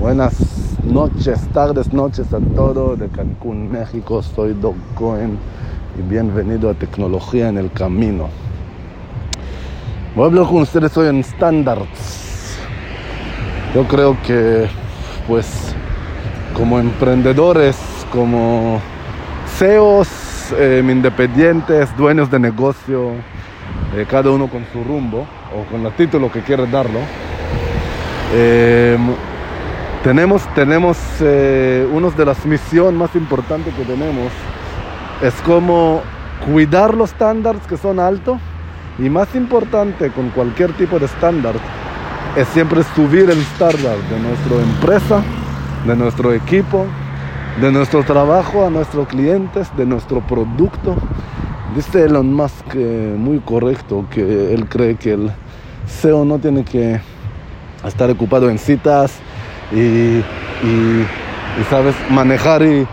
Buenas noches, tardes, noches a todo de Cancún, México. Soy Doc Cohen y bienvenido a Tecnología en el Camino. Voy a hablar con ustedes hoy en standards. Yo creo que, pues, como emprendedores, como CEOs, eh, independientes, dueños de negocio, eh, cada uno con su rumbo o con el título que quiere darlo. Eh, tenemos, tenemos eh, una de las misiones más importantes que tenemos es como cuidar los estándares que son altos y más importante con cualquier tipo de estándar es siempre subir el estándar de nuestra empresa, de nuestro equipo, de nuestro trabajo a nuestros clientes, de nuestro producto. Dice Elon Musk eh, muy correcto que él cree que el CEO no tiene que estar ocupado en citas, y, sabes, manejar y,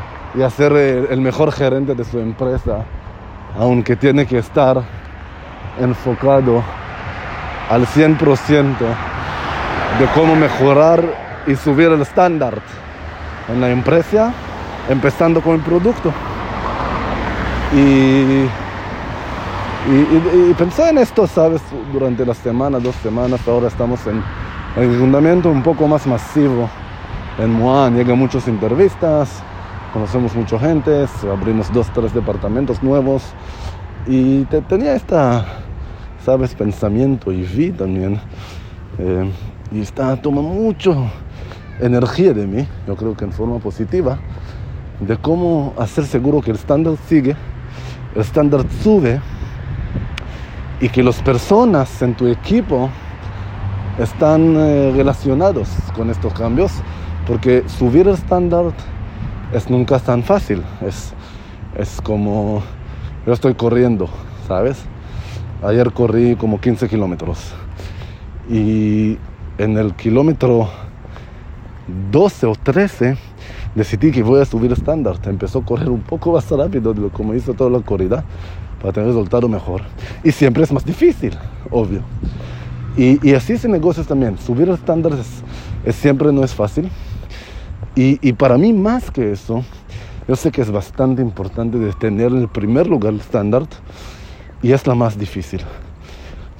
hacer el, mejor gerente de su empresa, aunque tiene que estar enfocado al 100% de cómo mejorar y subir el estándar en la empresa, empezando con el producto. Y, y, pensé en esto, ¿sabes? Durante las semanas, dos semanas, ahora estamos en, el fundamento un poco más masivo en Moan, llegan muchas entrevistas, conocemos mucha gente, abrimos dos, tres departamentos nuevos y tenía esta, sabes, pensamiento y vi también. Eh, y está, toma mucho energía de mí, yo creo que en forma positiva, de cómo hacer seguro que el estándar sigue, el estándar sube y que las personas en tu equipo están eh, relacionados con estos cambios, porque subir el estándar es nunca tan fácil. Es, es como, yo estoy corriendo, ¿sabes? Ayer corrí como 15 kilómetros y en el kilómetro 12 o 13 decidí que voy a subir estándar. Empezó a correr un poco más rápido de lo como hizo toda la corrida para tener resultado mejor. Y siempre es más difícil, obvio. Y, así se negocios también. Subir estándares es, siempre no es fácil. Y, para mí más que eso, yo sé que es bastante importante de tener en el primer lugar el estándar y es la más difícil.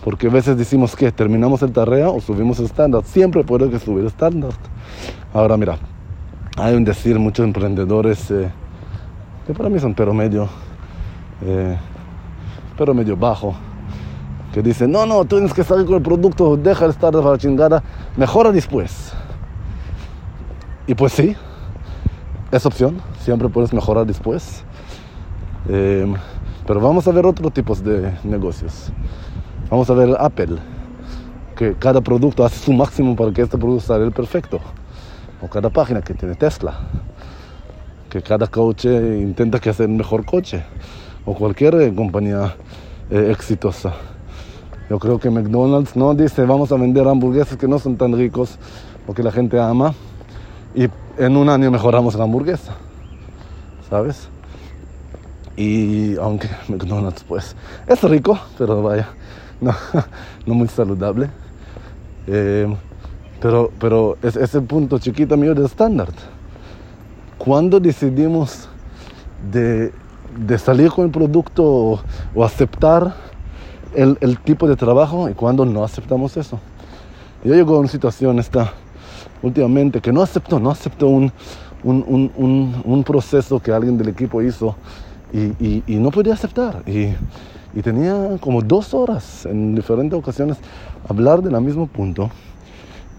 Porque a veces decimos que terminamos el tarea o subimos el estándar. Siempre puede que subir estándar. Ahora mira, hay un decir muchos emprendedores eh, que para mí son pero medio, eh, pero medio bajo que dice, no, no, tienes que salir con el producto, deja de estar para la chingada, mejora después. Y pues sí, es opción, siempre puedes mejorar después. Em, pero vamos a ver otros tipos de negocios. Vamos a ver Apple, que cada producto hace su máximo para que este producto salga el perfecto. O cada página que tiene Tesla, que cada coche intenta que haga el mejor coche. O cualquier eh, compañía eh, exitosa. Yo creo que McDonald's no dice vamos a vender hamburguesas que no son tan ricos porque la gente ama y en un año mejoramos la hamburguesa, ¿sabes? Y aunque McDonald's pues es rico, pero vaya, no, no muy saludable. Eh, pero, pero es, es, el punto chiquito mío del estándar. Cuando decidimos de, de, salir con el producto o, o aceptar el, tipo de trabajo y cuando no aceptamos eso. Yo llego a una situación esta, últimamente que no aceptó, no aceptó un, un, proceso que alguien del equipo hizo y, no podía aceptar. Y, tenía como dos horas en diferentes ocasiones hablar del mismo punto.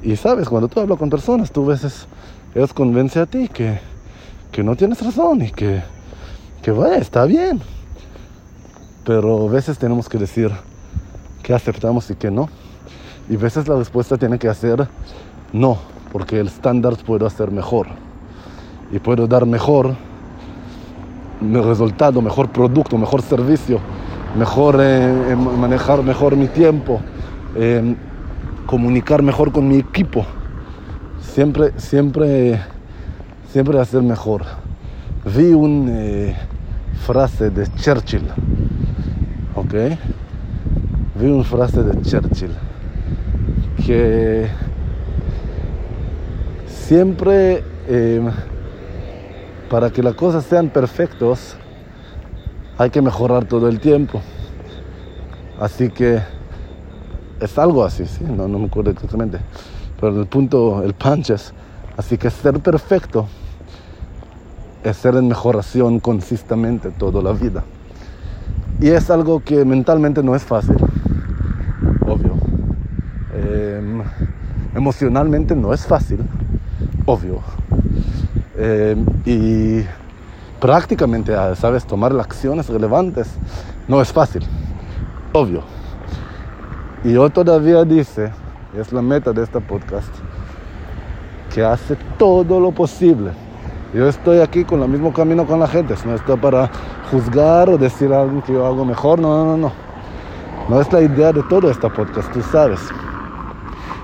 Y sabes, cuando tú hablas con personas, tú a veces ellos convence a ti que, que no tienes razón y que, que vaya, está bien. Pero a veces tenemos que decir qué aceptamos y qué no. Y a veces la respuesta tiene que ser no, porque el estándar puedo hacer mejor. Y puedo dar mejor resultado, mejor producto, mejor servicio, mejor eh, manejar mejor mi tiempo, eh, comunicar mejor con mi equipo. Siempre, siempre, siempre hacer mejor. Vi una eh, frase de Churchill ¿ok? Vi una frase de Churchill que siempre em, para que las cosas sean perfectos hay que mejorar todo el tiempo. Así que es algo así, ¿sí? no, no me acuerdo exactamente. Pero el punto, el punch es, así que ser perfecto es ser en mejoración consistentemente toda la vida. Y es algo que mentalmente no es fácil, obvio. Em, emocionalmente no es fácil, obvio. Em, y prácticamente, ah, sabes, tomar las acciones relevantes no es fácil, obvio. Y yo todavía dice, es la meta de este podcast, que hace todo lo posible. Yo estoy aquí con el mismo camino con la gente, no estoy para juzgar o decir algo que yo hago mejor, no, no, no. No es la idea de todo este podcast, tú sabes.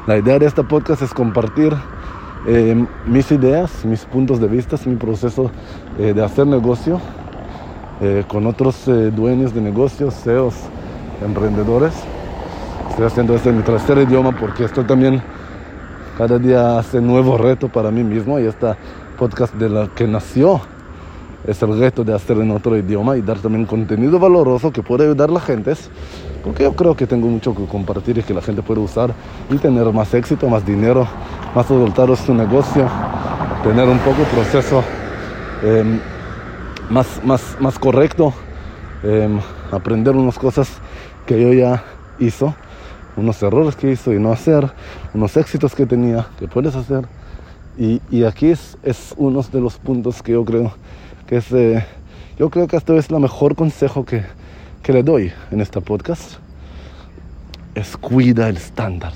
La idea de este podcast es compartir eh, mis ideas, mis puntos de vista, mi proceso eh, de hacer negocio eh, con otros dueños de negocios, CEOs, emprendedores. Estoy haciendo esto en mi tercer idioma porque esto también cada día hace nuevo reto para mí mismo y este podcast de la que nació es el reto de hacer en otro idioma y dar también contenido valoroso que puede ayudar a la gente, porque yo creo que tengo mucho que compartir y que la gente puede usar y tener más éxito, más dinero, más resultados su negocio, tener un poco proceso em, más, más, más correcto, em, aprender unas cosas que yo ya hizo, unos errores que hizo y no hacer, unos éxitos que tenía, que puedes hacer. Y, aquí es, es uno de los puntos que yo creo que es, eh, yo creo que esto es el mejor consejo que, que le doy en este podcast. Es cuida el estándar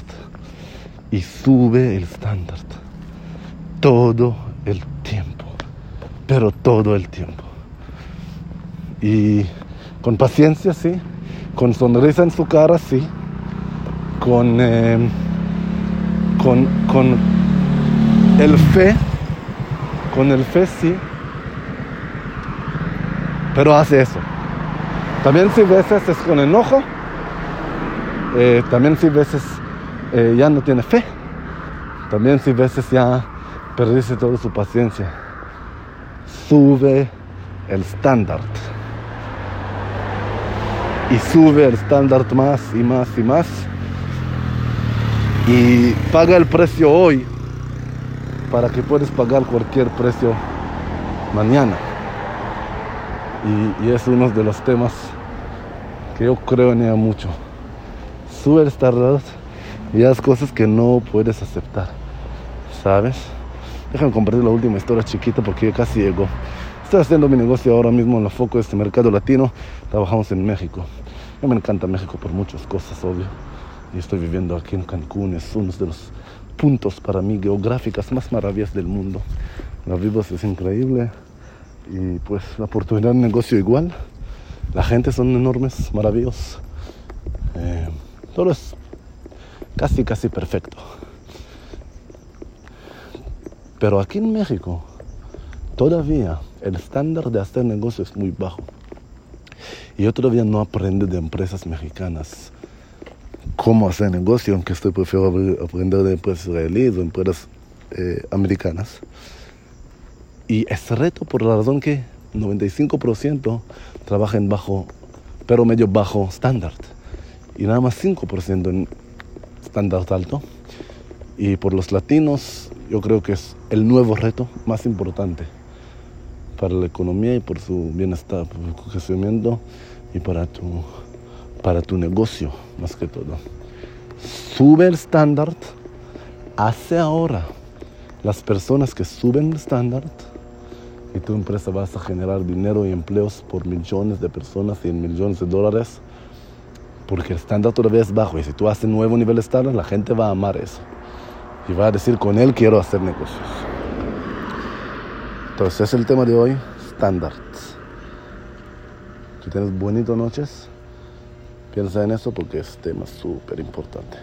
y sube el estándar todo el tiempo, pero todo el tiempo. Y con paciencia, sí, con sonrisa en su cara, sí, con, eh, con, con el fe, con el fe, sí, pero hace eso. También si veces es con enojo, eh, también si veces eh, ya no tiene fe, también si veces ya perdiste toda su paciencia. Sube el estándar. Y sube el estándar más y más y más. Y paga el precio hoy para que puedas pagar cualquier precio mañana y, es uno de los temas que yo creo en ella mucho. El Stardust y haz cosas que no puedes aceptar, ¿sabes? Déjame compartir la última historia chiquita porque casi llegó. Estoy haciendo mi negocio ahora mismo en la foco de este mercado latino. Trabajamos en México. Mí me encanta México por muchas cosas, obvio. Y estoy viviendo aquí en Cancún. Es uno de los puntos para mí geográficas más maravillosas del mundo. La vida es increíble y pues la oportunidad de negocio igual. La gente son enormes, maravillosos. Eh, todo es casi, casi perfecto. Pero aquí en México, todavía el estándar de hacer negocio es muy bajo. Y yo todavía no aprendo de empresas mexicanas cómo hacer negocio, aunque estoy prefiero aprender de empresas israelíes o empresas eh, americanas. Y es reto por la razón que 95% trabajan bajo, pero medio bajo estándar. Y nada más 5% en estándar alto. Y por los latinos, yo creo que es el nuevo reto más importante para la economía y por su bienestar, por su crecimiento y para tu, para tu negocio, más que todo. Sube el estándar, hace ahora las personas que suben el estándar y tu empresa vas a generar dinero y empleos por millones de personas y en millones de dólares, porque el estándar todavía es bajo y si tú haces nuevo nivel estándar, la gente va a amar eso y va a decir con él quiero hacer negocios. Entonces es el tema de hoy, standards. Si tienes bonitas noches, piensa en eso porque es tema súper importante.